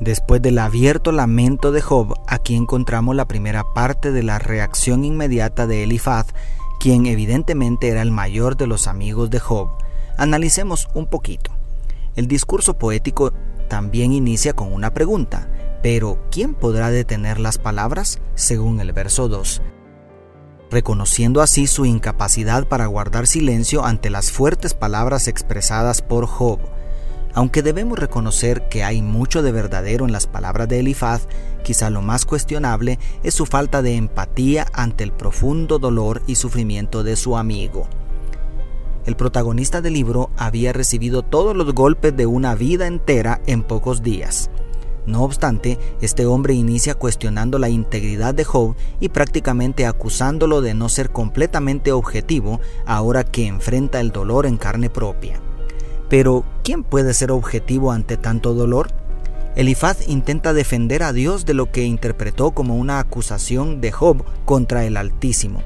Después del abierto lamento de Job, aquí encontramos la primera parte de la reacción inmediata de Elifaz, quien evidentemente era el mayor de los amigos de Job. Analicemos un poquito. El discurso poético también inicia con una pregunta, pero ¿quién podrá detener las palabras? según el verso 2 reconociendo así su incapacidad para guardar silencio ante las fuertes palabras expresadas por Job. Aunque debemos reconocer que hay mucho de verdadero en las palabras de Elifaz, quizá lo más cuestionable es su falta de empatía ante el profundo dolor y sufrimiento de su amigo. El protagonista del libro había recibido todos los golpes de una vida entera en pocos días. No obstante, este hombre inicia cuestionando la integridad de Job y prácticamente acusándolo de no ser completamente objetivo ahora que enfrenta el dolor en carne propia. Pero, ¿quién puede ser objetivo ante tanto dolor? Elifaz intenta defender a Dios de lo que interpretó como una acusación de Job contra el Altísimo.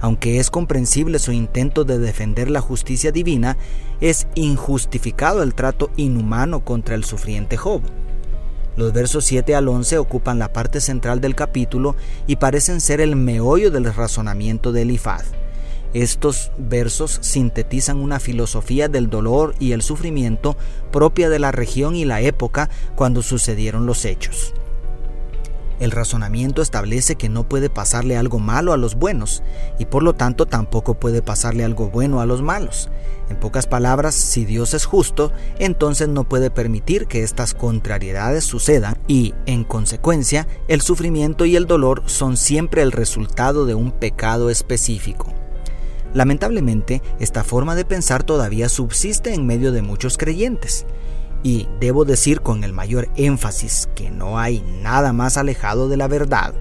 Aunque es comprensible su intento de defender la justicia divina, es injustificado el trato inhumano contra el sufriente Job. Los versos 7 al 11 ocupan la parte central del capítulo y parecen ser el meollo del razonamiento de Elifaz. Estos versos sintetizan una filosofía del dolor y el sufrimiento propia de la región y la época cuando sucedieron los hechos. El razonamiento establece que no puede pasarle algo malo a los buenos y por lo tanto tampoco puede pasarle algo bueno a los malos. En pocas palabras, si Dios es justo, entonces no puede permitir que estas contrariedades sucedan y, en consecuencia, el sufrimiento y el dolor son siempre el resultado de un pecado específico. Lamentablemente, esta forma de pensar todavía subsiste en medio de muchos creyentes. Y debo decir con el mayor énfasis que no hay nada más alejado de la verdad.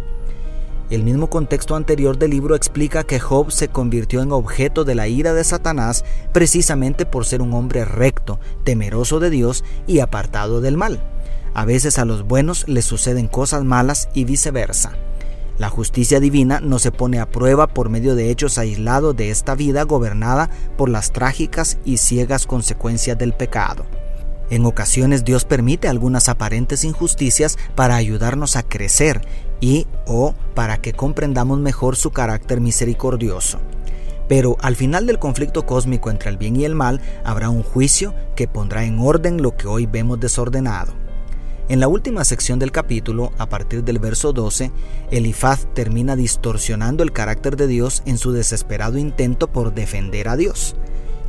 El mismo contexto anterior del libro explica que Job se convirtió en objeto de la ira de Satanás precisamente por ser un hombre recto, temeroso de Dios y apartado del mal. A veces a los buenos les suceden cosas malas y viceversa. La justicia divina no se pone a prueba por medio de hechos aislados de esta vida gobernada por las trágicas y ciegas consecuencias del pecado. En ocasiones Dios permite algunas aparentes injusticias para ayudarnos a crecer y o para que comprendamos mejor su carácter misericordioso. Pero al final del conflicto cósmico entre el bien y el mal habrá un juicio que pondrá en orden lo que hoy vemos desordenado. En la última sección del capítulo, a partir del verso 12, Elifaz termina distorsionando el carácter de Dios en su desesperado intento por defender a Dios.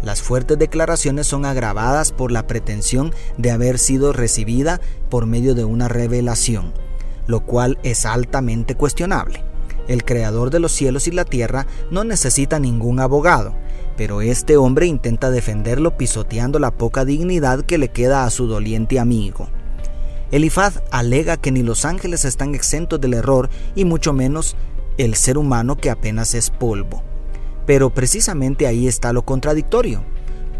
Las fuertes declaraciones son agravadas por la pretensión de haber sido recibida por medio de una revelación, lo cual es altamente cuestionable. El creador de los cielos y la tierra no necesita ningún abogado, pero este hombre intenta defenderlo pisoteando la poca dignidad que le queda a su doliente amigo. Elifaz alega que ni los ángeles están exentos del error y mucho menos el ser humano que apenas es polvo. Pero precisamente ahí está lo contradictorio.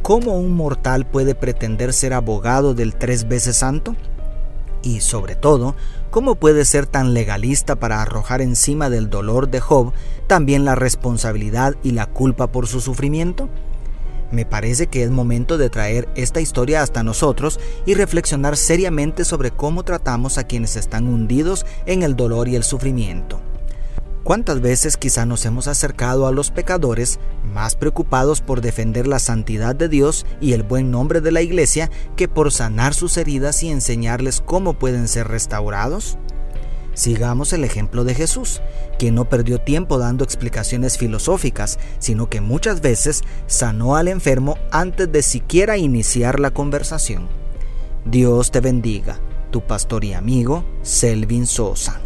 ¿Cómo un mortal puede pretender ser abogado del tres veces santo? Y sobre todo, ¿cómo puede ser tan legalista para arrojar encima del dolor de Job también la responsabilidad y la culpa por su sufrimiento? Me parece que es momento de traer esta historia hasta nosotros y reflexionar seriamente sobre cómo tratamos a quienes están hundidos en el dolor y el sufrimiento. ¿Cuántas veces quizá nos hemos acercado a los pecadores más preocupados por defender la santidad de Dios y el buen nombre de la iglesia que por sanar sus heridas y enseñarles cómo pueden ser restaurados? Sigamos el ejemplo de Jesús, que no perdió tiempo dando explicaciones filosóficas, sino que muchas veces sanó al enfermo antes de siquiera iniciar la conversación. Dios te bendiga, tu pastor y amigo Selvin Sosa.